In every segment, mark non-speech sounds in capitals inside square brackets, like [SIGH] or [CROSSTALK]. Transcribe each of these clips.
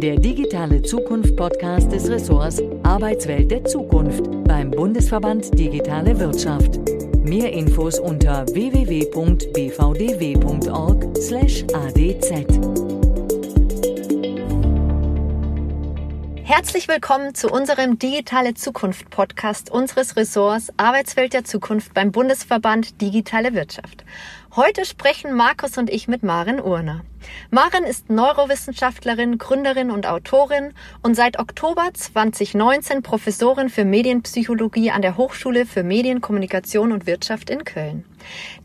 der digitale Zukunft-Podcast des Ressorts Arbeitswelt der Zukunft beim Bundesverband Digitale Wirtschaft. Mehr Infos unter www.bvdw.org/adz. Herzlich willkommen zu unserem Digitale Zukunft Podcast unseres Ressorts Arbeitswelt der Zukunft beim Bundesverband Digitale Wirtschaft. Heute sprechen Markus und ich mit Maren Urner. Maren ist Neurowissenschaftlerin, Gründerin und Autorin und seit Oktober 2019 Professorin für Medienpsychologie an der Hochschule für Medien, Kommunikation und Wirtschaft in Köln.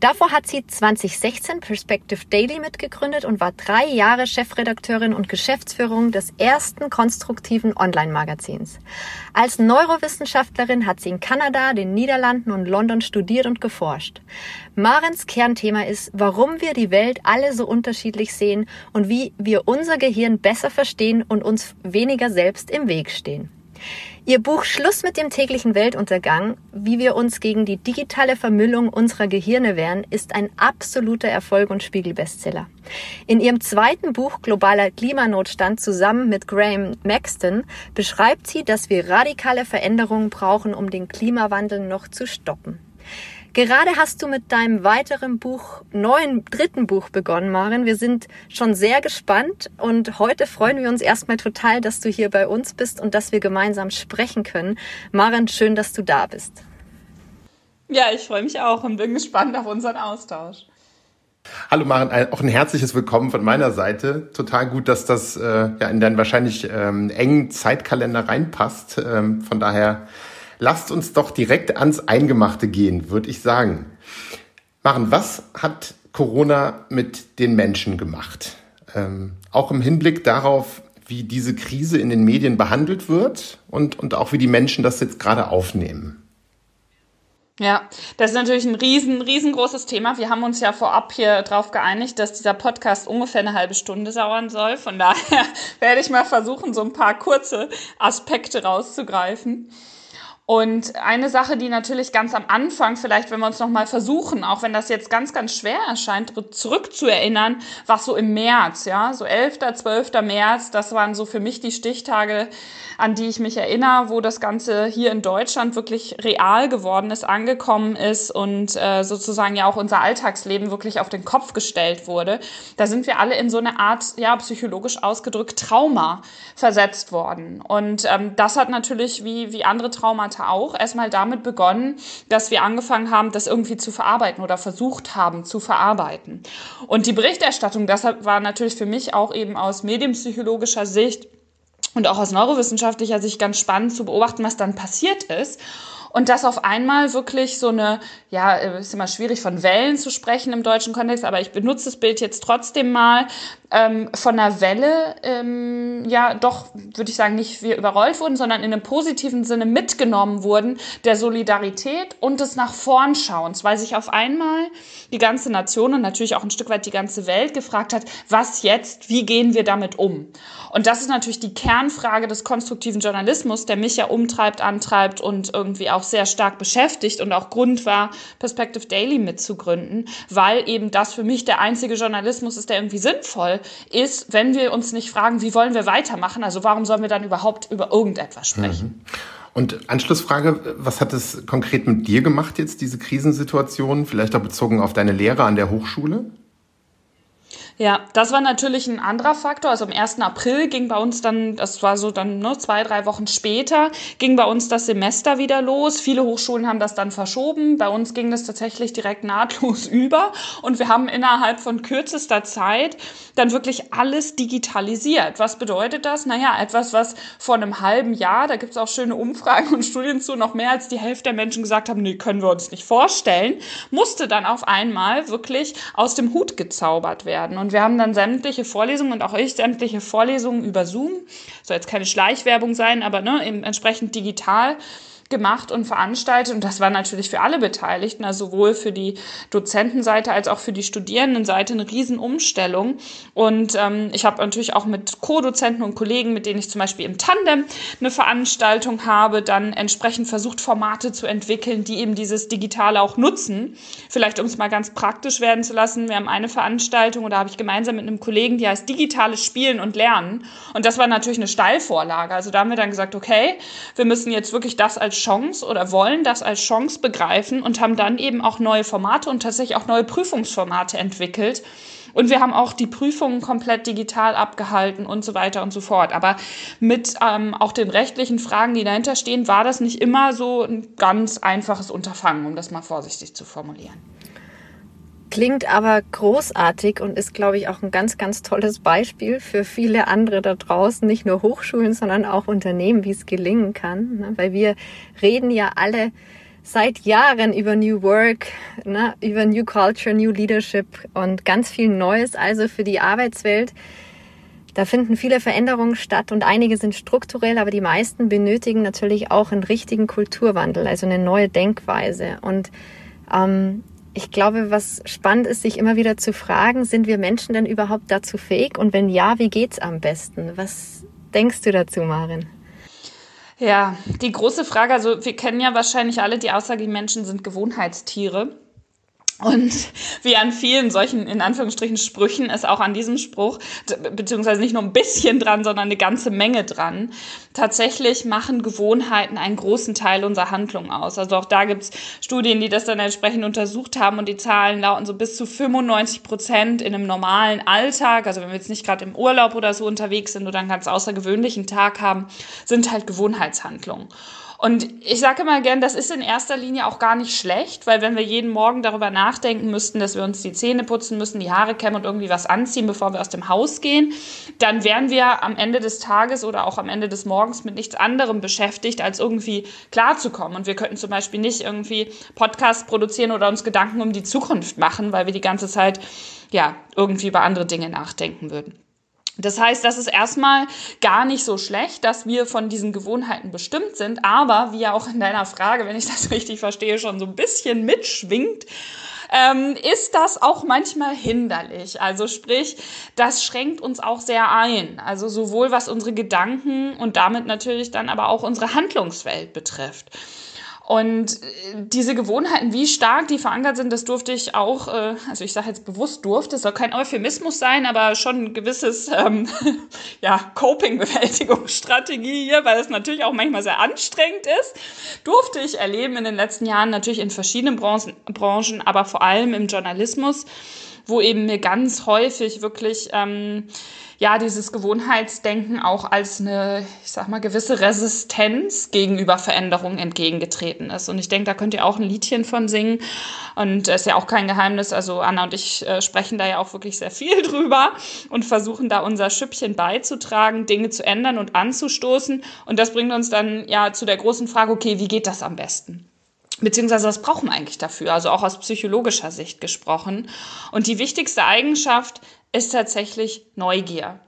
Davor hat sie 2016 Perspective Daily mitgegründet und war drei Jahre Chefredakteurin und Geschäftsführung des ersten konstruktiven Online-Magazins. Als Neurowissenschaftlerin hat sie in Kanada, den Niederlanden und London studiert und geforscht. Marens Kernthema ist, warum wir die Welt alle so unterschiedlich sehen und wie wir unser Gehirn besser verstehen und uns weniger selbst im Weg stehen. Ihr Buch Schluss mit dem täglichen Weltuntergang, wie wir uns gegen die digitale Vermüllung unserer Gehirne wehren, ist ein absoluter Erfolg und Spiegelbestseller. In ihrem zweiten Buch Globaler Klimanotstand zusammen mit Graham Maxton beschreibt sie, dass wir radikale Veränderungen brauchen, um den Klimawandel noch zu stoppen. Gerade hast du mit deinem weiteren Buch, neuen dritten Buch begonnen, Maren. Wir sind schon sehr gespannt und heute freuen wir uns erstmal total, dass du hier bei uns bist und dass wir gemeinsam sprechen können. Maren, schön, dass du da bist. Ja, ich freue mich auch und bin gespannt auf unseren Austausch. Hallo Maren, auch ein herzliches Willkommen von meiner Seite. Total gut, dass das äh, ja in deinen wahrscheinlich ähm, engen Zeitkalender reinpasst. Ähm, von daher lasst uns doch direkt ans Eingemachte gehen, würde ich sagen. Maren, was hat Corona mit den Menschen gemacht? Ähm, auch im Hinblick darauf, wie diese Krise in den Medien behandelt wird und, und auch wie die Menschen das jetzt gerade aufnehmen. Ja, das ist natürlich ein riesen, riesengroßes Thema. Wir haben uns ja vorab hier darauf geeinigt, dass dieser Podcast ungefähr eine halbe Stunde dauern soll. Von daher [LAUGHS] werde ich mal versuchen, so ein paar kurze Aspekte rauszugreifen. Und eine Sache, die natürlich ganz am Anfang, vielleicht wenn wir uns nochmal versuchen, auch wenn das jetzt ganz, ganz schwer erscheint, zurückzuerinnern, was so im März, ja, so 11., 12. März, das waren so für mich die Stichtage, an die ich mich erinnere, wo das Ganze hier in Deutschland wirklich real geworden ist, angekommen ist und äh, sozusagen ja auch unser Alltagsleben wirklich auf den Kopf gestellt wurde. Da sind wir alle in so eine Art, ja, psychologisch ausgedrückt Trauma versetzt worden. Und ähm, das hat natürlich wie, wie andere Traumata auch erstmal damit begonnen, dass wir angefangen haben, das irgendwie zu verarbeiten oder versucht haben zu verarbeiten. Und die Berichterstattung, deshalb war natürlich für mich auch eben aus medienpsychologischer Sicht und auch aus neurowissenschaftlicher Sicht ganz spannend zu beobachten, was dann passiert ist. Und dass auf einmal wirklich so eine, ja, ist immer schwierig von Wellen zu sprechen im deutschen Kontext, aber ich benutze das Bild jetzt trotzdem mal, ähm, von einer Welle, ähm, ja, doch, würde ich sagen, nicht wir überrollt wurden, sondern in einem positiven Sinne mitgenommen wurden, der Solidarität und des nach vorn schauens, weil sich auf einmal die ganze Nation und natürlich auch ein Stück weit die ganze Welt gefragt hat, was jetzt, wie gehen wir damit um? Und das ist natürlich die Kernfrage des konstruktiven Journalismus, der mich ja umtreibt, antreibt und irgendwie auch sehr stark beschäftigt und auch Grund war, Perspective Daily mitzugründen, weil eben das für mich der einzige Journalismus ist, der irgendwie sinnvoll ist, wenn wir uns nicht fragen, wie wollen wir weitermachen, also warum sollen wir dann überhaupt über irgendetwas sprechen? Mhm. Und Anschlussfrage, was hat es konkret mit dir gemacht jetzt, diese Krisensituation, vielleicht auch bezogen auf deine Lehre an der Hochschule? Ja, das war natürlich ein anderer Faktor. Also am 1. April ging bei uns dann, das war so dann ne, zwei, drei Wochen später, ging bei uns das Semester wieder los. Viele Hochschulen haben das dann verschoben. Bei uns ging das tatsächlich direkt nahtlos [LAUGHS] über. Und wir haben innerhalb von kürzester Zeit dann wirklich alles digitalisiert. Was bedeutet das? Naja, etwas, was vor einem halben Jahr, da gibt's auch schöne Umfragen und Studien zu, noch mehr als die Hälfte der Menschen gesagt haben, nee, können wir uns nicht vorstellen, musste dann auf einmal wirklich aus dem Hut gezaubert werden. Und und wir haben dann sämtliche Vorlesungen und auch ich sämtliche Vorlesungen über Zoom. Soll jetzt keine Schleichwerbung sein, aber ne, eben entsprechend digital gemacht und veranstaltet. Und das war natürlich für alle Beteiligten, also sowohl für die Dozentenseite als auch für die Studierendenseite eine Riesenumstellung. Und ähm, ich habe natürlich auch mit Co-Dozenten und Kollegen, mit denen ich zum Beispiel im Tandem eine Veranstaltung habe, dann entsprechend versucht, Formate zu entwickeln, die eben dieses Digitale auch nutzen. Vielleicht, um es mal ganz praktisch werden zu lassen. Wir haben eine Veranstaltung oder habe ich gemeinsam mit einem Kollegen, die heißt Digitales Spielen und Lernen. Und das war natürlich eine Steilvorlage. Also da haben wir dann gesagt, okay, wir müssen jetzt wirklich das als Chance oder wollen das als Chance begreifen und haben dann eben auch neue Formate und tatsächlich auch neue Prüfungsformate entwickelt. Und wir haben auch die Prüfungen komplett digital abgehalten und so weiter und so fort. Aber mit ähm, auch den rechtlichen Fragen, die dahinter stehen, war das nicht immer so ein ganz einfaches Unterfangen, um das mal vorsichtig zu formulieren. Klingt aber großartig und ist, glaube ich, auch ein ganz, ganz tolles Beispiel für viele andere da draußen, nicht nur Hochschulen, sondern auch Unternehmen, wie es gelingen kann. Ne? Weil wir reden ja alle seit Jahren über New Work, ne? über New Culture, New Leadership und ganz viel Neues also für die Arbeitswelt. Da finden viele Veränderungen statt und einige sind strukturell, aber die meisten benötigen natürlich auch einen richtigen Kulturwandel, also eine neue Denkweise. Und ähm, ich glaube, was spannend ist, sich immer wieder zu fragen, sind wir Menschen denn überhaupt dazu fähig? Und wenn ja, wie geht's am besten? Was denkst du dazu, Marin? Ja, die große Frage, also wir kennen ja wahrscheinlich alle die Aussage, die Menschen sind Gewohnheitstiere. Und wie an vielen solchen, in Anführungsstrichen, Sprüchen ist auch an diesem Spruch, beziehungsweise nicht nur ein bisschen dran, sondern eine ganze Menge dran. Tatsächlich machen Gewohnheiten einen großen Teil unserer Handlung aus. Also auch da gibt's Studien, die das dann entsprechend untersucht haben und die Zahlen lauten so bis zu 95 Prozent in einem normalen Alltag, also wenn wir jetzt nicht gerade im Urlaub oder so unterwegs sind oder einen ganz außergewöhnlichen Tag haben, sind halt Gewohnheitshandlungen. Und ich sage immer gern, das ist in erster Linie auch gar nicht schlecht, weil wenn wir jeden Morgen darüber nachdenken müssten, dass wir uns die Zähne putzen müssen, die Haare kämmen und irgendwie was anziehen, bevor wir aus dem Haus gehen, dann wären wir am Ende des Tages oder auch am Ende des Morgens mit nichts anderem beschäftigt, als irgendwie klarzukommen. Und wir könnten zum Beispiel nicht irgendwie Podcasts produzieren oder uns Gedanken um die Zukunft machen, weil wir die ganze Zeit ja irgendwie über andere Dinge nachdenken würden. Das heißt, das ist erstmal gar nicht so schlecht, dass wir von diesen Gewohnheiten bestimmt sind, aber wie ja auch in deiner Frage, wenn ich das [LAUGHS] richtig verstehe, schon so ein bisschen mitschwingt, ähm, ist das auch manchmal hinderlich. Also sprich, das schränkt uns auch sehr ein. Also sowohl was unsere Gedanken und damit natürlich dann aber auch unsere Handlungswelt betrifft. Und äh, diese Gewohnheiten, wie stark die verankert sind, das durfte ich auch, äh, also ich sage jetzt bewusst durfte, es soll kein Euphemismus sein, aber schon ein gewisses ähm, [LAUGHS] ja, Coping-Bewältigungsstrategie hier, weil es natürlich auch manchmal sehr anstrengend ist, durfte ich erleben in den letzten Jahren natürlich in verschiedenen Branchen, Branchen aber vor allem im Journalismus, wo eben mir ganz häufig wirklich ähm, ja, dieses Gewohnheitsdenken auch als eine, ich sag mal, gewisse Resistenz gegenüber Veränderungen entgegengetreten ist. Und ich denke, da könnt ihr auch ein Liedchen von singen. Und ist ja auch kein Geheimnis. Also Anna und ich äh, sprechen da ja auch wirklich sehr viel [LAUGHS] drüber und versuchen da unser Schüppchen beizutragen, Dinge zu ändern und anzustoßen. Und das bringt uns dann ja zu der großen Frage, okay, wie geht das am besten? Beziehungsweise was brauchen wir eigentlich dafür? Also auch aus psychologischer Sicht gesprochen. Und die wichtigste Eigenschaft ist tatsächlich Neugier.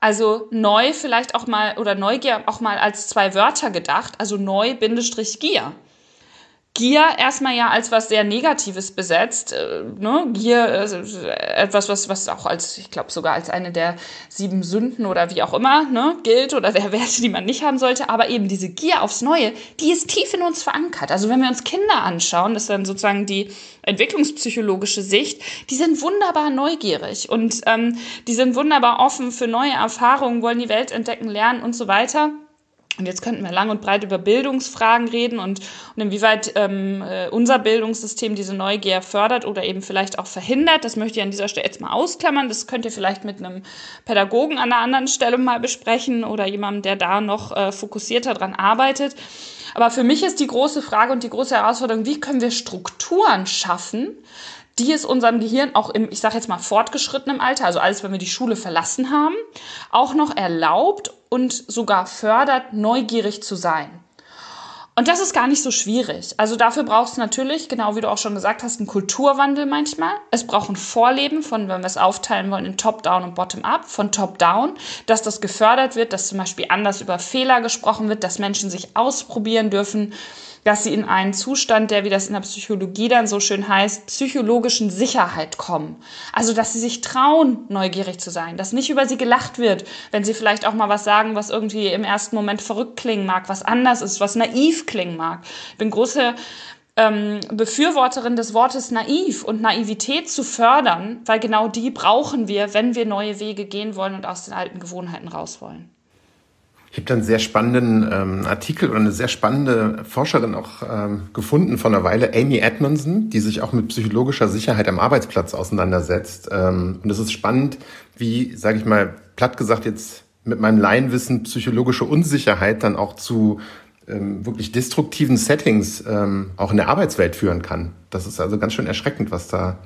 Also neu vielleicht auch mal oder Neugier auch mal als zwei Wörter gedacht, also neu Bindestrich Gier. Gier erstmal ja als was sehr Negatives besetzt. Äh, ne? Gier äh, etwas, was, was auch als, ich glaube sogar als eine der sieben Sünden oder wie auch immer ne, gilt oder der Werte, die man nicht haben sollte. Aber eben diese Gier aufs Neue, die ist tief in uns verankert. Also wenn wir uns Kinder anschauen, das ist dann sozusagen die entwicklungspsychologische Sicht, die sind wunderbar neugierig und ähm, die sind wunderbar offen für neue Erfahrungen, wollen die Welt entdecken, lernen und so weiter. Und jetzt könnten wir lang und breit über Bildungsfragen reden und, und inwieweit ähm, äh, unser Bildungssystem diese Neugier fördert oder eben vielleicht auch verhindert. Das möchte ich an dieser Stelle jetzt mal ausklammern. Das könnt ihr vielleicht mit einem Pädagogen an einer anderen Stelle mal besprechen oder jemandem, der da noch äh, fokussierter dran arbeitet. Aber für mich ist die große Frage und die große Herausforderung, wie können wir Strukturen schaffen, die es unserem Gehirn auch im, ich sage jetzt mal, fortgeschrittenen Alter, also alles, wenn wir die Schule verlassen haben, auch noch erlaubt und sogar fördert, neugierig zu sein. Und das ist gar nicht so schwierig. Also dafür braucht es natürlich, genau wie du auch schon gesagt hast, einen Kulturwandel manchmal. Es braucht ein Vorleben von, wenn wir es aufteilen wollen, in Top-Down und Bottom-Up, von Top-Down, dass das gefördert wird, dass zum Beispiel anders über Fehler gesprochen wird, dass Menschen sich ausprobieren dürfen dass sie in einen Zustand, der, wie das in der Psychologie dann so schön heißt, psychologischen Sicherheit kommen. Also, dass sie sich trauen, neugierig zu sein, dass nicht über sie gelacht wird, wenn sie vielleicht auch mal was sagen, was irgendwie im ersten Moment verrückt klingen mag, was anders ist, was naiv klingen mag. Ich bin große ähm, Befürworterin des Wortes naiv und Naivität zu fördern, weil genau die brauchen wir, wenn wir neue Wege gehen wollen und aus den alten Gewohnheiten raus wollen. Da einen sehr spannenden ähm, Artikel oder eine sehr spannende Forscherin auch ähm, gefunden von einer Weile, Amy Edmondson, die sich auch mit psychologischer Sicherheit am Arbeitsplatz auseinandersetzt. Ähm, und es ist spannend, wie, sage ich mal, platt gesagt jetzt mit meinem Laienwissen psychologische Unsicherheit dann auch zu ähm, wirklich destruktiven Settings ähm, auch in der Arbeitswelt führen kann. Das ist also ganz schön erschreckend, was da,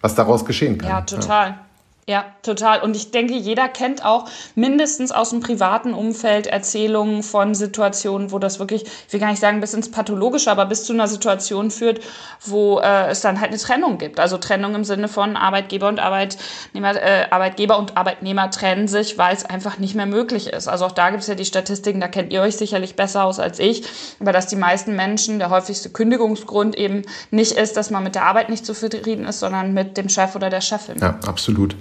was daraus geschehen kann. Ja, total. Ja. Ja, total. Und ich denke, jeder kennt auch mindestens aus dem privaten Umfeld Erzählungen von Situationen, wo das wirklich, ich will gar nicht sagen bis ins Pathologische, aber bis zu einer Situation führt, wo äh, es dann halt eine Trennung gibt. Also Trennung im Sinne von Arbeitgeber und Arbeitnehmer, äh, Arbeitgeber und Arbeitnehmer trennen sich, weil es einfach nicht mehr möglich ist. Also auch da gibt es ja die Statistiken, da kennt ihr euch sicherlich besser aus als ich, aber dass die meisten Menschen der häufigste Kündigungsgrund eben nicht ist, dass man mit der Arbeit nicht zufrieden ist, sondern mit dem Chef oder der Chefin. Ja, absolut.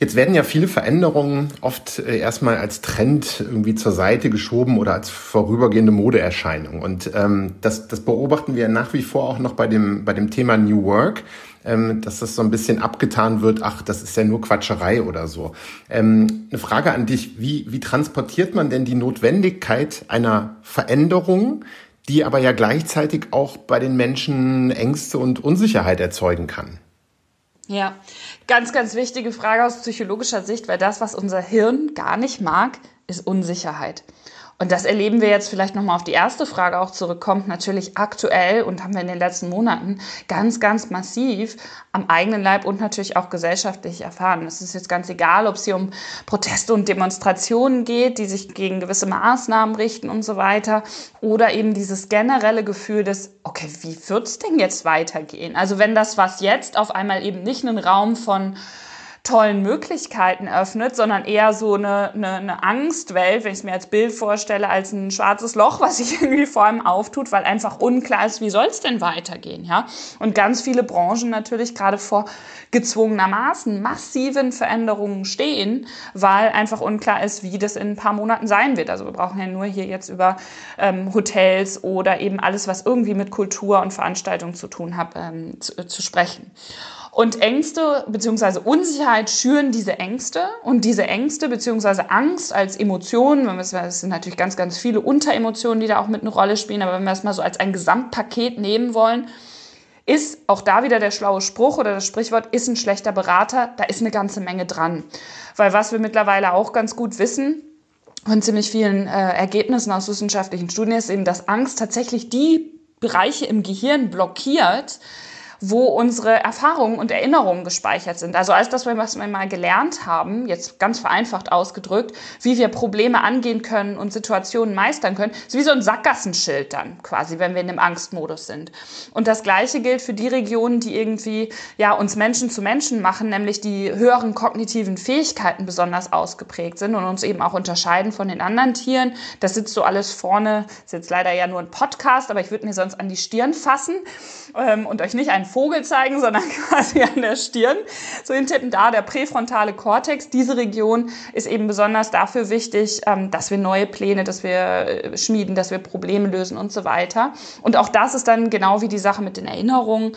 Jetzt werden ja viele Veränderungen oft äh, erstmal als Trend irgendwie zur Seite geschoben oder als vorübergehende Modeerscheinung. Und ähm, das, das beobachten wir nach wie vor auch noch bei dem, bei dem Thema New Work, ähm, dass das so ein bisschen abgetan wird, ach, das ist ja nur Quatscherei oder so. Ähm, eine Frage an dich, wie, wie transportiert man denn die Notwendigkeit einer Veränderung, die aber ja gleichzeitig auch bei den Menschen Ängste und Unsicherheit erzeugen kann? Ja, ganz, ganz wichtige Frage aus psychologischer Sicht, weil das, was unser Hirn gar nicht mag, ist Unsicherheit. Und das erleben wir jetzt vielleicht nochmal auf die erste Frage auch zurückkommt, natürlich aktuell und haben wir in den letzten Monaten ganz, ganz massiv am eigenen Leib und natürlich auch gesellschaftlich erfahren. Es ist jetzt ganz egal, ob es hier um Proteste und Demonstrationen geht, die sich gegen gewisse Maßnahmen richten und so weiter, oder eben dieses generelle Gefühl des, okay, wie wird's denn jetzt weitergehen? Also wenn das was jetzt auf einmal eben nicht einen Raum von tollen Möglichkeiten öffnet, sondern eher so eine, eine, eine Angstwelt, wenn ich es mir als Bild vorstelle, als ein schwarzes Loch, was sich [LAUGHS] irgendwie vor allem auftut, weil einfach unklar ist, wie soll es denn weitergehen, ja? Und ganz viele Branchen natürlich gerade vor gezwungenermaßen massiven Veränderungen stehen, weil einfach unklar ist, wie das in ein paar Monaten sein wird. Also wir brauchen ja nur hier jetzt über ähm, Hotels oder eben alles, was irgendwie mit Kultur und Veranstaltung zu tun hat, ähm, zu, äh, zu sprechen. Und Ängste bzw. Unsicherheit schüren diese Ängste und diese Ängste bzw. Angst als Emotion, es sind natürlich ganz, ganz viele Unteremotionen, die da auch mit eine Rolle spielen, aber wenn wir es mal so als ein Gesamtpaket nehmen wollen, ist auch da wieder der schlaue Spruch oder das Sprichwort, ist ein schlechter Berater, da ist eine ganze Menge dran. Weil was wir mittlerweile auch ganz gut wissen, von ziemlich vielen äh, Ergebnissen aus wissenschaftlichen Studien ist eben, dass Angst tatsächlich die Bereiche im Gehirn blockiert, wo unsere Erfahrungen und Erinnerungen gespeichert sind. Also alles das, was wir mal gelernt haben, jetzt ganz vereinfacht ausgedrückt, wie wir Probleme angehen können und Situationen meistern können, ist wie so ein Sackgassenschild dann quasi, wenn wir in dem Angstmodus sind. Und das Gleiche gilt für die Regionen, die irgendwie ja uns Menschen zu Menschen machen, nämlich die höheren kognitiven Fähigkeiten besonders ausgeprägt sind und uns eben auch unterscheiden von den anderen Tieren. Das sitzt so alles vorne, ist jetzt leider ja nur ein Podcast, aber ich würde mir sonst an die Stirn fassen ähm, und euch nicht einen Vogel zeigen, sondern [LAUGHS] quasi an der Stirn. So hintippen da der präfrontale Kortex. Diese Region ist eben besonders dafür wichtig, ähm, dass wir neue Pläne, dass wir äh, schmieden, dass wir Probleme lösen und so weiter. Und auch das ist dann genau wie die Sache mit den Erinnerungen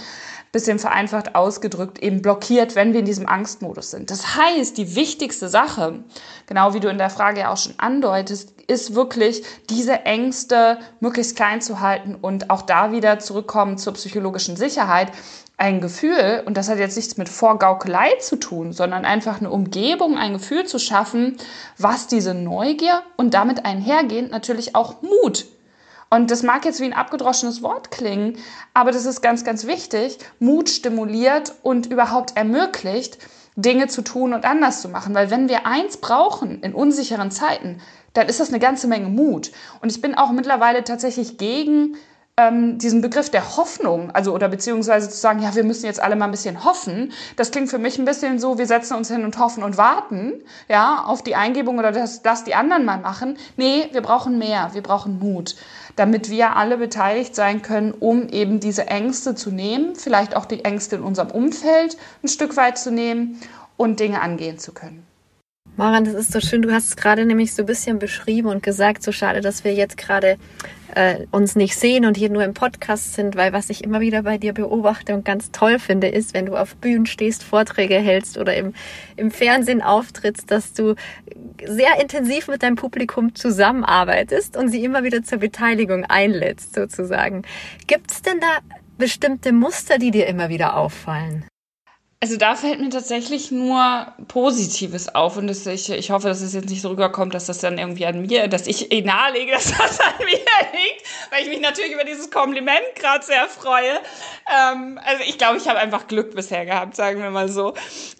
bisschen vereinfacht ausgedrückt, eben blockiert, wenn wir in diesem Angstmodus sind. Das heißt, die wichtigste Sache, genau wie du in der Frage ja auch schon andeutest, ist wirklich, diese Ängste möglichst klein zu halten und auch da wieder zurückkommen zur psychologischen Sicherheit. Ein Gefühl, und das hat jetzt nichts mit Vorgaukelei zu tun, sondern einfach eine Umgebung, ein Gefühl zu schaffen, was diese Neugier und damit einhergehend natürlich auch Mut und das mag jetzt wie ein abgedroschenes Wort klingen, aber das ist ganz, ganz wichtig. Mut stimuliert und überhaupt ermöglicht, Dinge zu tun und anders zu machen. Weil wenn wir eins brauchen in unsicheren Zeiten, dann ist das eine ganze Menge Mut. Und ich bin auch mittlerweile tatsächlich gegen ähm, diesen Begriff der Hoffnung, also oder beziehungsweise zu sagen, ja, wir müssen jetzt alle mal ein bisschen hoffen, das klingt für mich ein bisschen so, wir setzen uns hin und hoffen und warten, ja, auf die Eingebung oder dass das die anderen mal machen. Nee, wir brauchen mehr, wir brauchen Mut, damit wir alle beteiligt sein können, um eben diese Ängste zu nehmen, vielleicht auch die Ängste in unserem Umfeld ein Stück weit zu nehmen und Dinge angehen zu können. Maran, das ist so schön. Du hast es gerade nämlich so ein bisschen beschrieben und gesagt, so schade, dass wir jetzt gerade äh, uns nicht sehen und hier nur im Podcast sind, weil was ich immer wieder bei dir beobachte und ganz toll finde, ist, wenn du auf Bühnen stehst, Vorträge hältst oder im, im Fernsehen auftrittst, dass du sehr intensiv mit deinem Publikum zusammenarbeitest und sie immer wieder zur Beteiligung einlädst, sozusagen. Gibt es denn da bestimmte Muster, die dir immer wieder auffallen? Also da fällt mir tatsächlich nur Positives auf und das, ich, ich hoffe, dass es jetzt nicht so rüberkommt, dass das dann irgendwie an mir, dass ich nahelege, [LAUGHS] dass das an mir liegt, weil ich mich natürlich über dieses Kompliment gerade sehr freue. Ähm, also ich glaube, ich habe einfach Glück bisher gehabt, sagen wir mal so.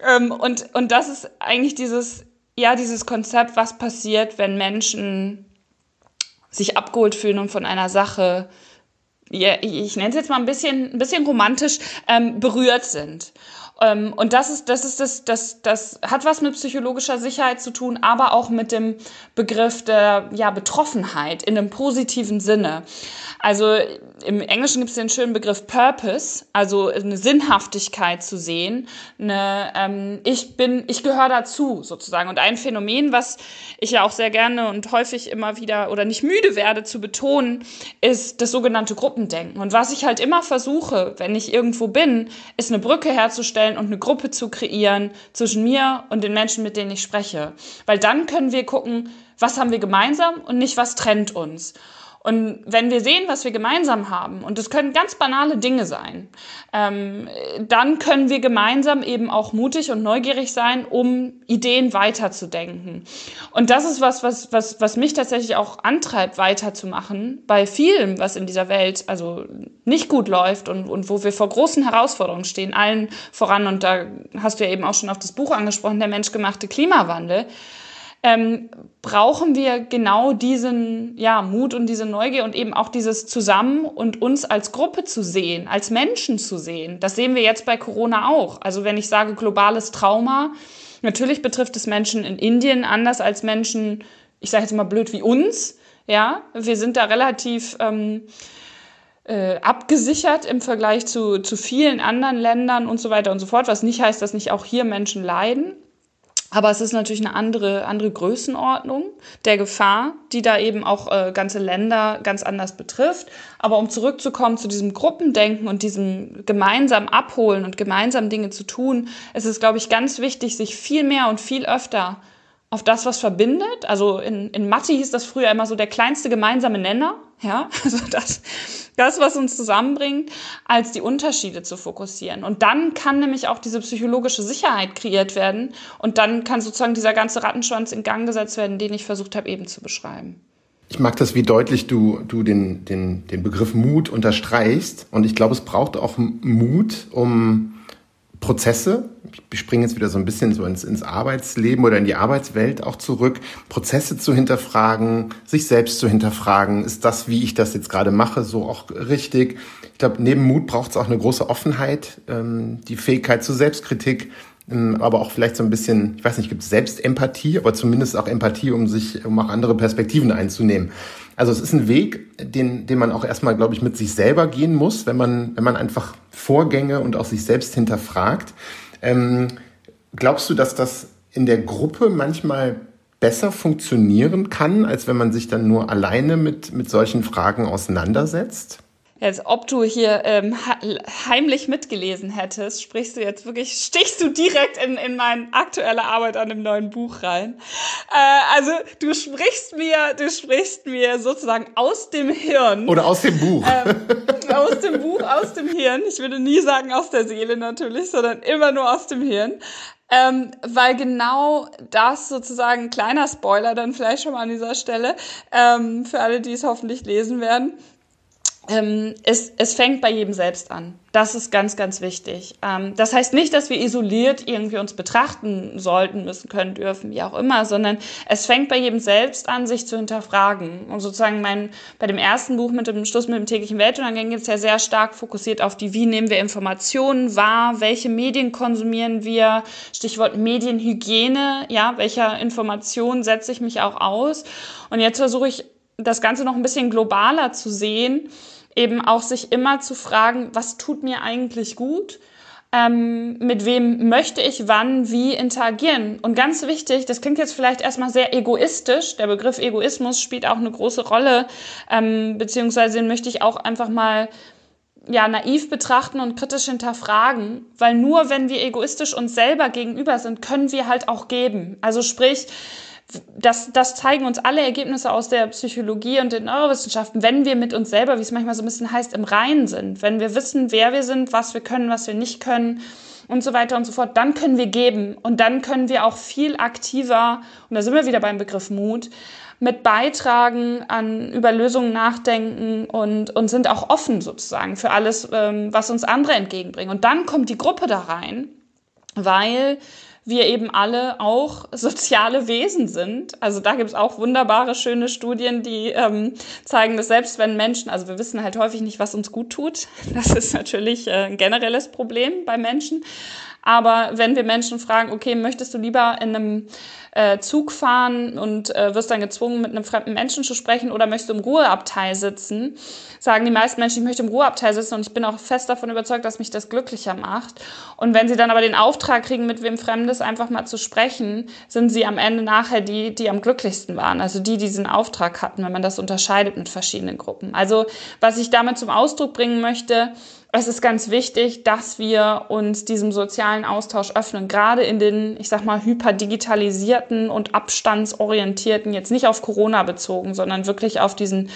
Ähm, und, und das ist eigentlich dieses, ja, dieses Konzept, was passiert, wenn Menschen sich abgeholt fühlen und von einer Sache ja, ich nenne es jetzt mal ein bisschen, ein bisschen romantisch, ähm, berührt sind. Ähm, und das ist, das ist das, das, das hat was mit psychologischer Sicherheit zu tun, aber auch mit dem Begriff der ja, Betroffenheit in einem positiven Sinne. Also im Englischen gibt es den schönen Begriff Purpose, also eine Sinnhaftigkeit zu sehen. Eine, ähm, ich bin, ich gehöre dazu sozusagen. Und ein Phänomen, was ich ja auch sehr gerne und häufig immer wieder oder nicht müde werde zu betonen, ist das sogenannte Gruppendenken. Und was ich halt immer versuche, wenn ich irgendwo bin, ist eine Brücke herzustellen und eine Gruppe zu kreieren zwischen mir und den Menschen, mit denen ich spreche. Weil dann können wir gucken, was haben wir gemeinsam und nicht, was trennt uns. Und wenn wir sehen, was wir gemeinsam haben, und das können ganz banale Dinge sein, ähm, dann können wir gemeinsam eben auch mutig und neugierig sein, um Ideen weiterzudenken. Und das ist was, was, was, was mich tatsächlich auch antreibt, weiterzumachen bei vielem, was in dieser Welt also nicht gut läuft und, und wo wir vor großen Herausforderungen stehen, allen voran. Und da hast du ja eben auch schon auf das Buch angesprochen, der menschgemachte Klimawandel ähm, brauchen wir genau diesen ja, Mut und diese Neugier und eben auch dieses Zusammen und uns als Gruppe zu sehen, als Menschen zu sehen. Das sehen wir jetzt bei Corona auch. Also wenn ich sage globales Trauma, natürlich betrifft es Menschen in Indien anders als Menschen, ich sage jetzt mal blöd wie uns. Ja, wir sind da relativ ähm, äh, abgesichert im Vergleich zu, zu vielen anderen Ländern und so weiter und so fort, was nicht heißt, dass nicht auch hier Menschen leiden. Aber es ist natürlich eine andere, andere Größenordnung der Gefahr, die da eben auch äh, ganze Länder ganz anders betrifft. Aber um zurückzukommen zu diesem Gruppendenken und diesem gemeinsam abholen und gemeinsam Dinge zu tun, ist es, glaube ich, ganz wichtig, sich viel mehr und viel öfter auf das, was verbindet. Also in, in Mathe hieß das früher immer so der kleinste gemeinsame Nenner, ja, [LAUGHS] also das, das, was uns zusammenbringt, als die Unterschiede zu fokussieren. Und dann kann nämlich auch diese psychologische Sicherheit kreiert werden und dann kann sozusagen dieser ganze Rattenschwanz in Gang gesetzt werden, den ich versucht habe eben zu beschreiben. Ich mag das, wie deutlich du, du den, den, den Begriff Mut unterstreichst. Und ich glaube, es braucht auch Mut, um Prozesse, ich springe jetzt wieder so ein bisschen so ins, ins Arbeitsleben oder in die Arbeitswelt auch zurück, Prozesse zu hinterfragen, sich selbst zu hinterfragen, ist das, wie ich das jetzt gerade mache, so auch richtig? Ich glaube, neben Mut braucht es auch eine große Offenheit, ähm, die Fähigkeit zur Selbstkritik, aber auch vielleicht so ein bisschen, ich weiß nicht, gibt es Selbstempathie, aber zumindest auch Empathie, um sich, um auch andere Perspektiven einzunehmen. Also es ist ein Weg, den, den man auch erstmal, glaube ich, mit sich selber gehen muss, wenn man, wenn man einfach Vorgänge und auch sich selbst hinterfragt. Ähm, glaubst du, dass das in der Gruppe manchmal besser funktionieren kann, als wenn man sich dann nur alleine mit, mit solchen Fragen auseinandersetzt? Als ob du hier ähm, heimlich mitgelesen hättest, sprichst du jetzt wirklich, stichst du direkt in, in meine aktuelle Arbeit an dem neuen Buch rein. Äh, also du sprichst mir, du sprichst mir sozusagen aus dem Hirn. Oder aus dem Buch. Ähm, aus dem Buch, aus dem Hirn. Ich würde nie sagen aus der Seele natürlich, sondern immer nur aus dem Hirn. Ähm, weil genau das sozusagen, kleiner Spoiler dann vielleicht schon mal an dieser Stelle, ähm, für alle, die es hoffentlich lesen werden, ähm, es, es fängt bei jedem selbst an. Das ist ganz, ganz wichtig. Ähm, das heißt nicht, dass wir isoliert irgendwie uns betrachten sollten, müssen, können, dürfen, wie auch immer, sondern es fängt bei jedem selbst an, sich zu hinterfragen. Und sozusagen mein, bei dem ersten Buch mit dem Schluss mit dem täglichen Weltuntergang geht es ja sehr stark fokussiert auf die, wie nehmen wir Informationen wahr, welche Medien konsumieren wir, Stichwort Medienhygiene, ja, welcher Information setze ich mich auch aus. Und jetzt versuche ich das Ganze noch ein bisschen globaler zu sehen eben auch sich immer zu fragen, was tut mir eigentlich gut? Ähm, mit wem möchte ich wann wie interagieren? Und ganz wichtig, das klingt jetzt vielleicht erstmal sehr egoistisch, der Begriff Egoismus spielt auch eine große Rolle, ähm, beziehungsweise den möchte ich auch einfach mal ja, naiv betrachten und kritisch hinterfragen, weil nur wenn wir egoistisch uns selber gegenüber sind, können wir halt auch geben. Also sprich, das, das zeigen uns alle Ergebnisse aus der Psychologie und den Neurowissenschaften, wenn wir mit uns selber, wie es manchmal so ein bisschen heißt, im Reinen sind, wenn wir wissen, wer wir sind, was wir können, was wir nicht können und so weiter und so fort, dann können wir geben und dann können wir auch viel aktiver, und da sind wir wieder beim Begriff Mut, mit beitragen, an über Lösungen nachdenken und, und sind auch offen sozusagen für alles, ähm, was uns andere entgegenbringen. Und dann kommt die Gruppe da rein, weil wir eben alle auch soziale Wesen sind. Also da gibt es auch wunderbare, schöne Studien, die ähm, zeigen, dass selbst wenn Menschen, also wir wissen halt häufig nicht, was uns gut tut, das ist natürlich äh, ein generelles Problem bei Menschen, aber wenn wir Menschen fragen, okay, möchtest du lieber in einem äh, Zug fahren und äh, wirst dann gezwungen, mit einem fremden Menschen zu sprechen oder möchtest du im Ruheabteil sitzen, sagen die meisten Menschen, ich möchte im Ruheabteil sitzen und ich bin auch fest davon überzeugt, dass mich das glücklicher macht. Und wenn sie dann aber den Auftrag kriegen, mit wem Fremdes einfach mal zu sprechen, sind sie am Ende nachher die, die am glücklichsten waren. Also die, die diesen Auftrag hatten, wenn man das unterscheidet mit verschiedenen Gruppen. Also was ich damit zum Ausdruck bringen möchte, es ist ganz wichtig, dass wir uns diesem sozialen Austausch öffnen, gerade in den, ich sag mal, hyperdigitalisierten und abstandsorientierten, jetzt nicht auf Corona bezogen, sondern wirklich auf diesen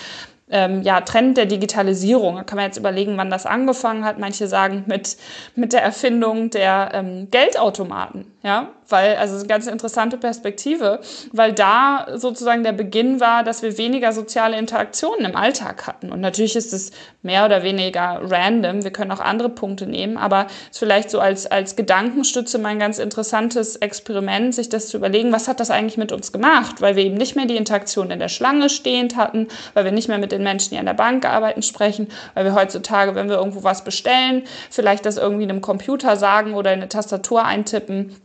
ähm, ja, Trend der Digitalisierung. Da kann man jetzt überlegen, wann das angefangen hat. Manche sagen mit, mit der Erfindung der ähm, Geldautomaten. Ja, weil, also eine ganz interessante Perspektive, weil da sozusagen der Beginn war, dass wir weniger soziale Interaktionen im Alltag hatten. Und natürlich ist es mehr oder weniger random. Wir können auch andere Punkte nehmen, aber ist vielleicht so als, als Gedankenstütze mal ein ganz interessantes Experiment, sich das zu überlegen, was hat das eigentlich mit uns gemacht? Weil wir eben nicht mehr die Interaktion in der Schlange stehend hatten, weil wir nicht mehr mit den Menschen, die an der Bank arbeiten, sprechen, weil wir heutzutage, wenn wir irgendwo was bestellen, vielleicht das irgendwie in einem Computer sagen oder in eine Tastatur eintippen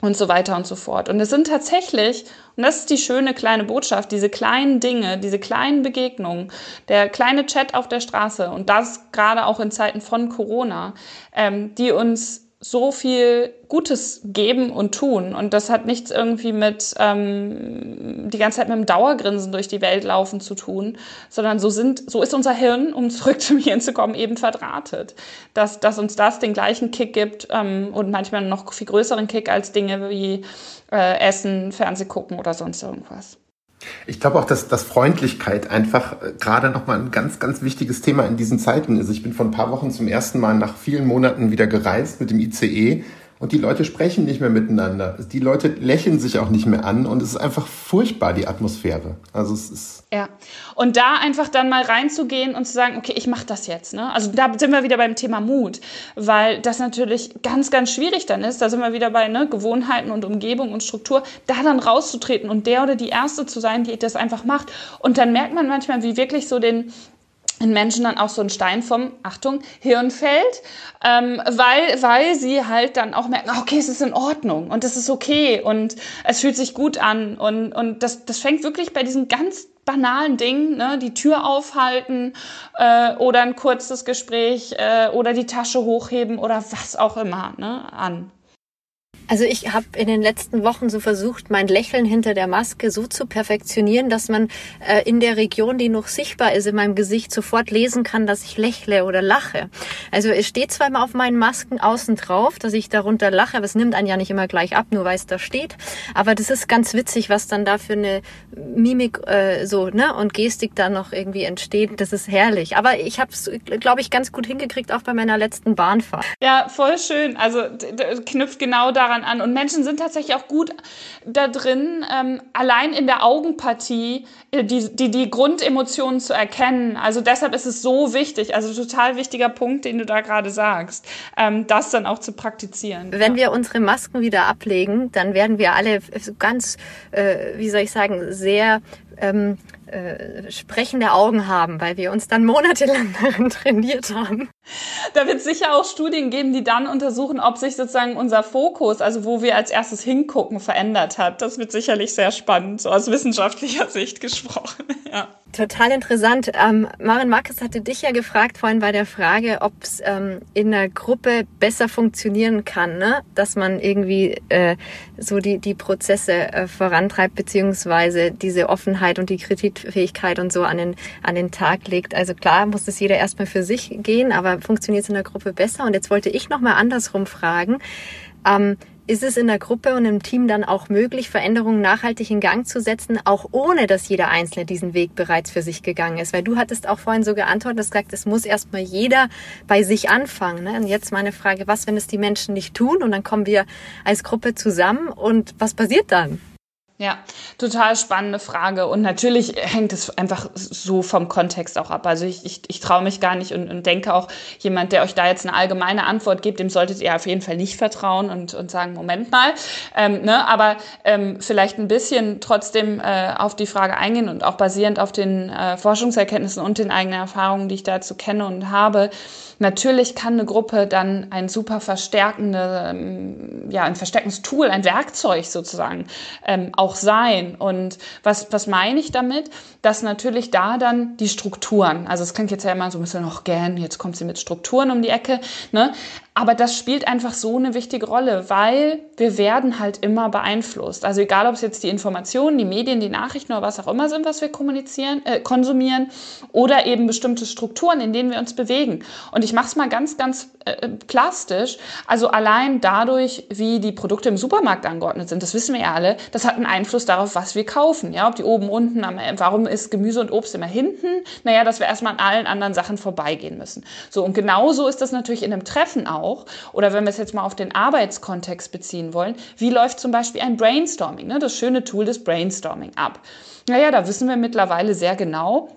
und so weiter und so fort. Und es sind tatsächlich, und das ist die schöne kleine Botschaft, diese kleinen Dinge, diese kleinen Begegnungen, der kleine Chat auf der Straße und das gerade auch in Zeiten von Corona, ähm, die uns so viel Gutes geben und tun. Und das hat nichts irgendwie mit ähm, die ganze Zeit mit dem Dauergrinsen durch die Welt laufen zu tun, sondern so sind, so ist unser Hirn, um [LAUGHS] zurück zum Hirn zu kommen, eben verdrahtet. Dass, dass uns das den gleichen Kick gibt ähm, und manchmal noch viel größeren Kick als Dinge wie äh, Essen, Fernseh gucken oder sonst irgendwas. Ich glaube auch, dass, dass Freundlichkeit einfach äh, gerade nochmal ein ganz, ganz wichtiges Thema in diesen Zeiten ist. Ich bin vor ein paar Wochen zum ersten Mal nach vielen Monaten wieder gereist mit dem ICE und die Leute sprechen nicht mehr miteinander. Die Leute lächeln sich auch nicht mehr an und es ist einfach furchtbar, die Atmosphäre. Also es ist. Ja. Und da einfach dann mal reinzugehen und zu sagen, okay, ich mache das jetzt. Ne? Also da sind wir wieder beim Thema Mut, weil das natürlich ganz, ganz schwierig dann ist. Da sind wir wieder bei ne, Gewohnheiten und Umgebung und Struktur, da dann rauszutreten und der oder die Erste zu sein, die das einfach macht. Und dann merkt man manchmal, wie wirklich so den, in Menschen dann auch so ein Stein vom, Achtung, Hirn fällt, ähm, weil, weil sie halt dann auch merken, okay, es ist in Ordnung und es ist okay und es fühlt sich gut an und, und das, das fängt wirklich bei diesen ganz banalen Dingen, ne, die Tür aufhalten äh, oder ein kurzes Gespräch äh, oder die Tasche hochheben oder was auch immer ne, an. Also ich habe in den letzten Wochen so versucht, mein Lächeln hinter der Maske so zu perfektionieren, dass man äh, in der Region, die noch sichtbar ist in meinem Gesicht, sofort lesen kann, dass ich lächle oder lache. Also es steht zwar immer auf meinen Masken außen drauf, dass ich darunter lache, aber es nimmt einen ja nicht immer gleich ab, nur weil es da steht. Aber das ist ganz witzig, was dann da für eine Mimik äh, so ne und Gestik da noch irgendwie entsteht. Das ist herrlich. Aber ich habe es, glaube ich, ganz gut hingekriegt, auch bei meiner letzten Bahnfahrt. Ja, voll schön. Also knüpft genau daran daran an. Und Menschen sind tatsächlich auch gut da drin, ähm, allein in der Augenpartie äh, die, die, die Grundemotionen zu erkennen. Also deshalb ist es so wichtig, also total wichtiger Punkt, den du da gerade sagst, ähm, das dann auch zu praktizieren. Wenn wir unsere Masken wieder ablegen, dann werden wir alle ganz, äh, wie soll ich sagen, sehr ähm, äh, sprechende Augen haben, weil wir uns dann monatelang [LAUGHS] darin trainiert haben. Da wird es sicher auch Studien geben, die dann untersuchen, ob sich sozusagen unser Fokus, also wo wir als erstes hingucken, verändert hat. Das wird sicherlich sehr spannend, so aus wissenschaftlicher [LAUGHS] Sicht gesprochen. [LAUGHS] ja. Total interessant. Ähm, Marin Marcus hatte dich ja gefragt vorhin bei der Frage, ob es ähm, in der Gruppe besser funktionieren kann, ne? dass man irgendwie äh, so die, die Prozesse äh, vorantreibt, beziehungsweise diese Offenheit und die Kritikfähigkeit und so an den, an den Tag legt. Also klar muss das jeder erstmal für sich gehen, aber funktioniert es in der Gruppe besser? Und jetzt wollte ich nochmal andersrum fragen. Ähm, ist es in der Gruppe und im Team dann auch möglich, Veränderungen nachhaltig in Gang zu setzen, auch ohne dass jeder Einzelne diesen Weg bereits für sich gegangen ist? Weil du hattest auch vorhin so geantwortet, hast gesagt, es muss erstmal jeder bei sich anfangen. Ne? Und jetzt meine Frage, was, wenn es die Menschen nicht tun und dann kommen wir als Gruppe zusammen und was passiert dann? Ja, total spannende Frage. Und natürlich hängt es einfach so vom Kontext auch ab. Also ich, ich, ich traue mich gar nicht und, und denke auch, jemand, der euch da jetzt eine allgemeine Antwort gibt, dem solltet ihr auf jeden Fall nicht vertrauen und, und sagen, Moment mal. Ähm, ne, aber ähm, vielleicht ein bisschen trotzdem äh, auf die Frage eingehen und auch basierend auf den äh, Forschungserkenntnissen und den eigenen Erfahrungen, die ich dazu kenne und habe. Natürlich kann eine Gruppe dann ein super verstärkende, ähm, ja, ein verstärkendes Tool, ein Werkzeug sozusagen ähm, auch sein. Und was, was meine ich damit? Dass natürlich da dann die Strukturen, also es klingt jetzt ja immer so ein bisschen noch gern, jetzt kommt sie mit Strukturen um die Ecke, ne? Aber das spielt einfach so eine wichtige Rolle, weil wir werden halt immer beeinflusst. Also egal, ob es jetzt die Informationen, die Medien, die Nachrichten oder was auch immer sind, was wir kommunizieren, äh, konsumieren, oder eben bestimmte Strukturen, in denen wir uns bewegen. Und ich mache es mal ganz, ganz äh, plastisch. Also allein dadurch, wie die Produkte im Supermarkt angeordnet sind, das wissen wir ja alle, das hat einen Einfluss darauf, was wir kaufen. Ja, ob die oben, unten, warum ist Gemüse und Obst immer hinten? Naja, dass wir erstmal an allen anderen Sachen vorbeigehen müssen. So, und genauso ist das natürlich in einem Treffen auch auch, oder wenn wir es jetzt mal auf den Arbeitskontext beziehen wollen, wie läuft zum Beispiel ein Brainstorming, ne, das schöne Tool des Brainstorming ab? Naja, da wissen wir mittlerweile sehr genau,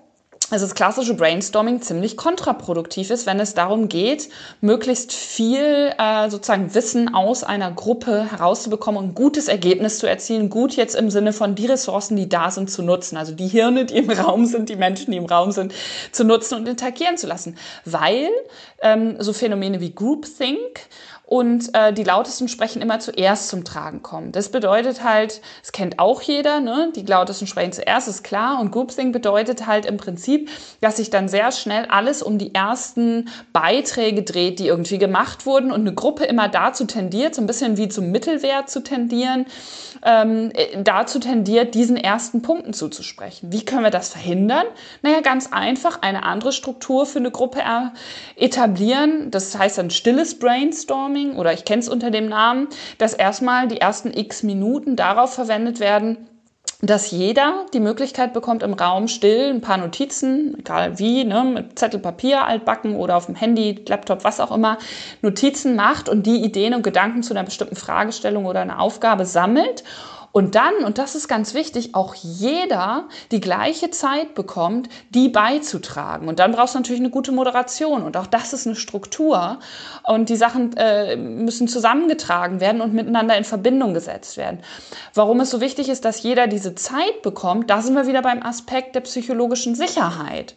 also das klassische Brainstorming ziemlich kontraproduktiv ist, wenn es darum geht, möglichst viel äh, sozusagen Wissen aus einer Gruppe herauszubekommen und ein gutes Ergebnis zu erzielen. Gut jetzt im Sinne von die Ressourcen, die da sind, zu nutzen. Also die Hirne, die im [LAUGHS] Raum sind, die Menschen, die im Raum sind, zu nutzen und interagieren zu lassen. Weil ähm, so Phänomene wie Groupthink und äh, die lautesten sprechen immer zuerst zum Tragen kommen. Das bedeutet halt, es kennt auch jeder, ne? die lautesten sprechen zuerst, ist klar. Und Groupthink bedeutet halt im Prinzip, dass sich dann sehr schnell alles um die ersten Beiträge dreht, die irgendwie gemacht wurden und eine Gruppe immer dazu tendiert, so ein bisschen wie zum Mittelwert zu tendieren, ähm, äh, dazu tendiert, diesen ersten Punkten zuzusprechen. Wie können wir das verhindern? Naja, ganz einfach eine andere Struktur für eine Gruppe etablieren. Das heißt ein stilles Brainstorming oder ich kenne es unter dem Namen, dass erstmal die ersten x Minuten darauf verwendet werden, dass jeder die Möglichkeit bekommt, im Raum still ein paar Notizen, egal wie, ne, mit Zettel, Papier, altbacken oder auf dem Handy, Laptop, was auch immer, Notizen macht und die Ideen und Gedanken zu einer bestimmten Fragestellung oder einer Aufgabe sammelt und dann, und das ist ganz wichtig, auch jeder die gleiche Zeit bekommt, die beizutragen. Und dann brauchst du natürlich eine gute Moderation. Und auch das ist eine Struktur. Und die Sachen äh, müssen zusammengetragen werden und miteinander in Verbindung gesetzt werden. Warum es so wichtig ist, dass jeder diese Zeit bekommt, da sind wir wieder beim Aspekt der psychologischen Sicherheit.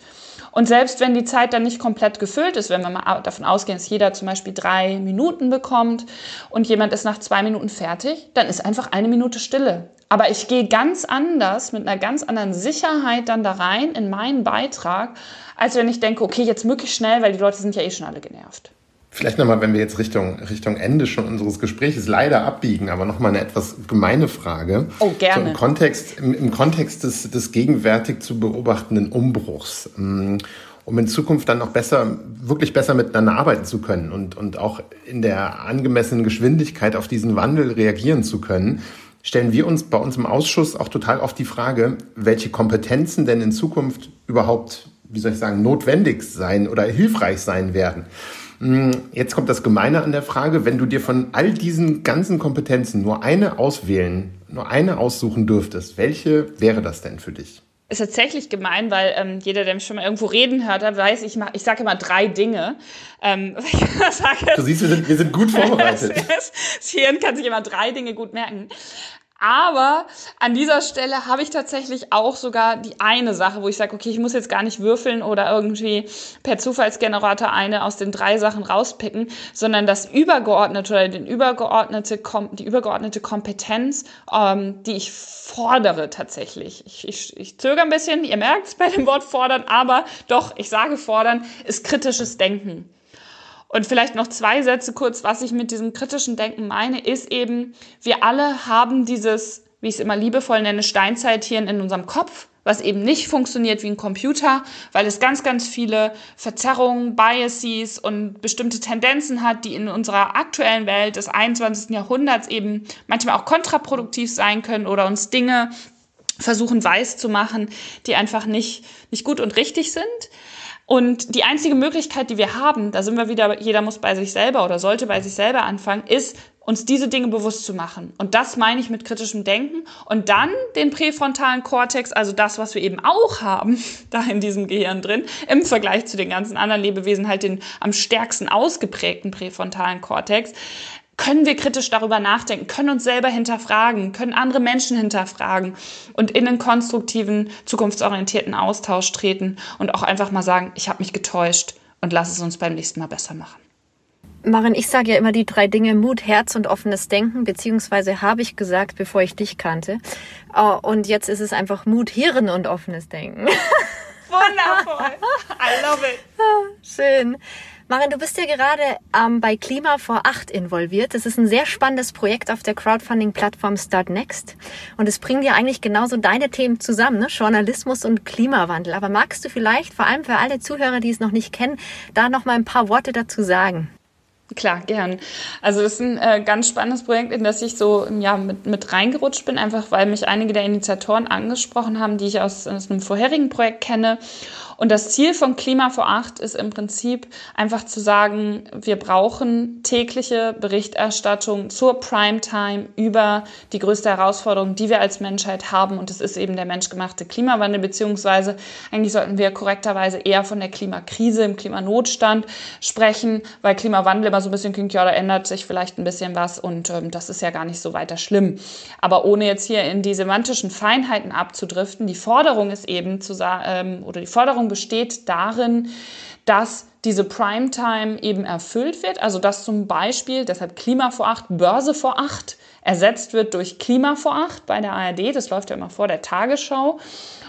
Und selbst wenn die Zeit dann nicht komplett gefüllt ist, wenn wir mal davon ausgehen, dass jeder zum Beispiel drei Minuten bekommt und jemand ist nach zwei Minuten fertig, dann ist einfach eine Minute Stille. Aber ich gehe ganz anders, mit einer ganz anderen Sicherheit dann da rein in meinen Beitrag, als wenn ich denke, okay, jetzt möglichst schnell, weil die Leute sind ja eh schon alle genervt. Vielleicht nochmal, wenn wir jetzt Richtung, Richtung Ende schon unseres Gesprächs leider abbiegen, aber nochmal eine etwas gemeine Frage. Oh, gerne. So im Kontext, im, im Kontext des, des gegenwärtig zu beobachtenden Umbruchs. Mm, um in Zukunft dann noch besser, wirklich besser miteinander arbeiten zu können und, und auch in der angemessenen Geschwindigkeit auf diesen Wandel reagieren zu können, stellen wir uns bei uns im Ausschuss auch total oft die Frage, welche Kompetenzen denn in Zukunft überhaupt, wie soll ich sagen, notwendig sein oder hilfreich sein werden. Mm, jetzt kommt das Gemeine an der Frage, wenn du dir von all diesen ganzen Kompetenzen nur eine auswählen, nur eine aussuchen dürftest, welche wäre das denn für dich? ist tatsächlich gemein, weil ähm, jeder, der mich schon mal irgendwo reden hört, weiß, ich, mach, ich sage immer drei Dinge. Ähm, [LAUGHS] sage, du siehst, wir sind, wir sind gut [LAUGHS] vorbereitet. das, das Hirn kann sich immer drei Dinge gut merken. Aber an dieser Stelle habe ich tatsächlich auch sogar die eine Sache, wo ich sage, okay, ich muss jetzt gar nicht würfeln oder irgendwie per Zufallsgenerator eine aus den drei Sachen rauspicken, sondern das übergeordnete oder den übergeordnete, die übergeordnete Kompetenz, ähm, die ich fordere tatsächlich. Ich, ich, ich zögere ein bisschen, ihr merkt es bei dem Wort fordern, aber doch, ich sage fordern, ist kritisches Denken. Und vielleicht noch zwei Sätze kurz, was ich mit diesem kritischen Denken meine, ist eben, wir alle haben dieses, wie ich es immer liebevoll nenne, Steinzeithirn in unserem Kopf, was eben nicht funktioniert wie ein Computer, weil es ganz, ganz viele Verzerrungen, Biases und bestimmte Tendenzen hat, die in unserer aktuellen Welt des 21. Jahrhunderts eben manchmal auch kontraproduktiv sein können oder uns Dinge versuchen weiß zu machen, die einfach nicht, nicht gut und richtig sind. Und die einzige Möglichkeit, die wir haben, da sind wir wieder, jeder muss bei sich selber oder sollte bei sich selber anfangen, ist, uns diese Dinge bewusst zu machen. Und das meine ich mit kritischem Denken. Und dann den präfrontalen Kortex, also das, was wir eben auch haben, [LAUGHS] da in diesem Gehirn drin, im Vergleich zu den ganzen anderen Lebewesen halt den am stärksten ausgeprägten präfrontalen Kortex, können wir kritisch darüber nachdenken, können uns selber hinterfragen, können andere Menschen hinterfragen und in einen konstruktiven, zukunftsorientierten Austausch treten und auch einfach mal sagen, ich habe mich getäuscht und lass es uns beim nächsten Mal besser machen. Maren, ich sage ja immer die drei Dinge Mut, Herz und offenes Denken, beziehungsweise habe ich gesagt, bevor ich dich kannte. Oh, und jetzt ist es einfach Mut, Hirn und offenes Denken. [LAUGHS] Wundervoll. I love it. Schön. Maren, du bist ja gerade ähm, bei Klima vor Acht involviert. Das ist ein sehr spannendes Projekt auf der Crowdfunding-Plattform Start Next. Und es bringt ja eigentlich genauso deine Themen zusammen, ne? Journalismus und Klimawandel. Aber magst du vielleicht, vor allem für alle Zuhörer, die es noch nicht kennen, da noch mal ein paar Worte dazu sagen? Klar, gern. Also das ist ein äh, ganz spannendes Projekt, in das ich so ja, mit, mit reingerutscht bin, einfach weil mich einige der Initiatoren angesprochen haben, die ich aus, aus einem vorherigen Projekt kenne. Und das Ziel von Klima vor Acht ist im Prinzip einfach zu sagen, wir brauchen tägliche Berichterstattung zur Primetime über die größte Herausforderung, die wir als Menschheit haben. Und das ist eben der menschgemachte Klimawandel, beziehungsweise eigentlich sollten wir korrekterweise eher von der Klimakrise, im Klimanotstand sprechen, weil Klimawandel immer so ein bisschen klingt, ja, da ändert sich vielleicht ein bisschen was und ähm, das ist ja gar nicht so weiter schlimm. Aber ohne jetzt hier in die semantischen Feinheiten abzudriften, die Forderung ist eben zu sagen, ähm, oder die Forderung besteht darin, dass diese Primetime eben erfüllt wird. Also dass zum Beispiel, deshalb Klima vor acht, Börse vor acht ersetzt wird durch Klima vor acht bei der ARD. Das läuft ja immer vor der Tagesschau.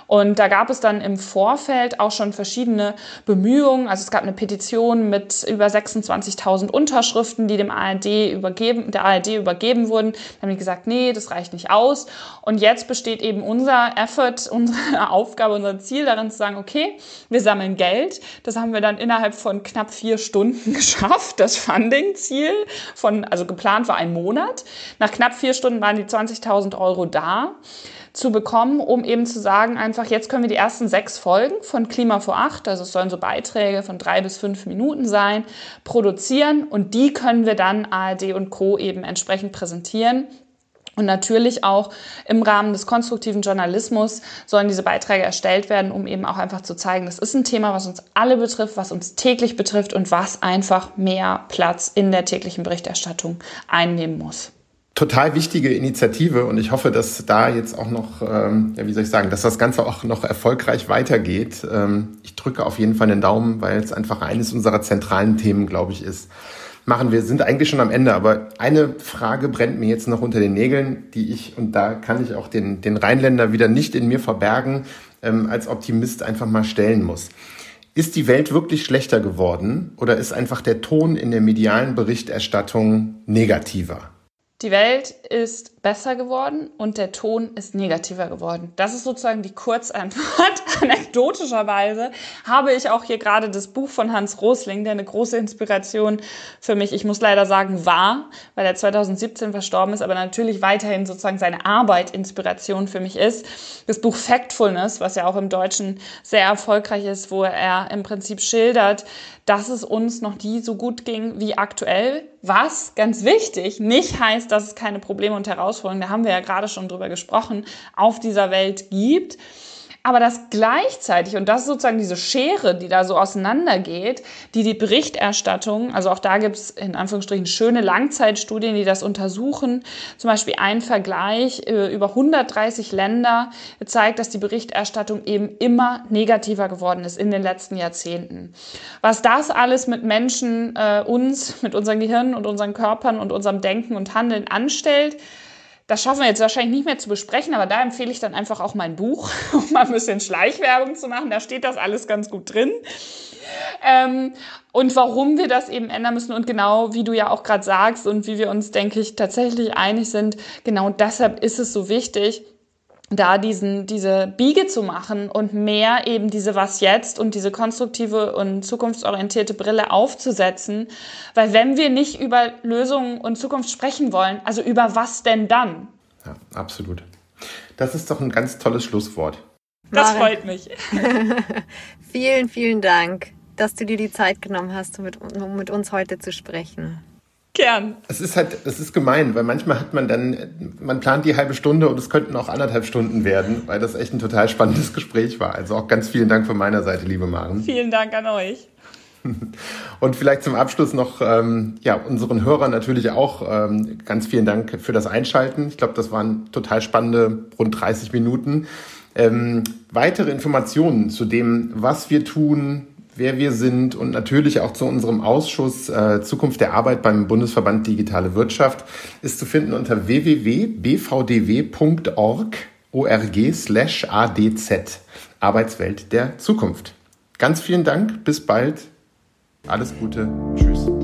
Und da gab es dann im Vorfeld auch schon verschiedene Bemühungen. Also es gab eine Petition mit über 26.000 Unterschriften, die dem ARD übergeben, der ARD übergeben wurden. Da haben die gesagt, nee, das reicht nicht aus. Und jetzt besteht eben unser Effort, [LAUGHS] unsere Aufgabe, unser Ziel darin zu sagen, okay, wir sammeln Geld. Das haben wir dann innerhalb von knapp vier Stunden [LAUGHS] geschafft. Das Funding-Ziel von, also geplant war ein Monat. Nach knapp vier Stunden waren die 20.000 Euro da zu bekommen, um eben zu sagen, einfach jetzt können wir die ersten sechs Folgen von Klima vor acht, also es sollen so Beiträge von drei bis fünf Minuten sein, produzieren und die können wir dann ARD und Co. eben entsprechend präsentieren. Und natürlich auch im Rahmen des konstruktiven Journalismus sollen diese Beiträge erstellt werden, um eben auch einfach zu zeigen, das ist ein Thema, was uns alle betrifft, was uns täglich betrifft und was einfach mehr Platz in der täglichen Berichterstattung einnehmen muss total wichtige Initiative und ich hoffe, dass da jetzt auch noch, ähm, ja, wie soll ich sagen, dass das Ganze auch noch erfolgreich weitergeht. Ähm, ich drücke auf jeden Fall den Daumen, weil es einfach eines unserer zentralen Themen, glaube ich, ist. Machen wir sind eigentlich schon am Ende, aber eine Frage brennt mir jetzt noch unter den Nägeln, die ich, und da kann ich auch den, den Rheinländer wieder nicht in mir verbergen, ähm, als Optimist einfach mal stellen muss. Ist die Welt wirklich schlechter geworden oder ist einfach der Ton in der medialen Berichterstattung negativer? Die Welt ist besser geworden und der Ton ist negativer geworden. Das ist sozusagen die Kurzantwort. [LAUGHS] Anekdotischerweise habe ich auch hier gerade das Buch von Hans Rosling, der eine große Inspiration für mich, ich muss leider sagen, war, weil er 2017 verstorben ist, aber natürlich weiterhin sozusagen seine Arbeit Inspiration für mich ist. Das Buch Factfulness, was ja auch im Deutschen sehr erfolgreich ist, wo er im Prinzip schildert, dass es uns noch nie so gut ging wie aktuell, was ganz wichtig nicht heißt, dass es keine Probleme und Herausforderungen, da haben wir ja gerade schon drüber gesprochen, auf dieser Welt gibt aber dass gleichzeitig, und das ist sozusagen diese Schere, die da so auseinandergeht, die die Berichterstattung, also auch da gibt es in Anführungsstrichen schöne Langzeitstudien, die das untersuchen, zum Beispiel ein Vergleich äh, über 130 Länder zeigt, dass die Berichterstattung eben immer negativer geworden ist in den letzten Jahrzehnten. Was das alles mit Menschen, äh, uns, mit unseren Gehirnen und unseren Körpern und unserem Denken und Handeln anstellt, das schaffen wir jetzt wahrscheinlich nicht mehr zu besprechen, aber da empfehle ich dann einfach auch mein Buch, [LAUGHS] um mal ein bisschen Schleichwerbung zu machen. Da steht das alles ganz gut drin. Ähm, und warum wir das eben ändern müssen und genau wie du ja auch gerade sagst und wie wir uns, denke ich, tatsächlich einig sind, genau deshalb ist es so wichtig, da diesen, diese Biege zu machen und mehr eben diese Was jetzt und diese konstruktive und zukunftsorientierte Brille aufzusetzen. Weil wenn wir nicht über Lösungen und Zukunft sprechen wollen, also über was denn dann? Ja, absolut. Das ist doch ein ganz tolles Schlusswort. Das Maren. freut mich. [LAUGHS] vielen, vielen Dank, dass du dir die Zeit genommen hast, um mit, um mit uns heute zu sprechen. Gern. Es ist halt, es ist gemein, weil manchmal hat man dann, man plant die halbe Stunde und es könnten auch anderthalb Stunden werden, weil das echt ein total spannendes Gespräch war. Also auch ganz vielen Dank von meiner Seite, liebe Maren. Vielen Dank an euch. [LAUGHS] Und vielleicht zum Abschluss noch ähm, ja, unseren Hörern natürlich auch ähm, ganz vielen Dank für das Einschalten. Ich glaube, das waren total spannende rund 30 Minuten. Ähm, weitere Informationen zu dem, was wir tun, wer wir sind und natürlich auch zu unserem Ausschuss äh, Zukunft der Arbeit beim Bundesverband Digitale Wirtschaft ist zu finden unter www.bvdw.org org slash adz Arbeitswelt der Zukunft. Ganz vielen Dank, bis bald, alles Gute, tschüss.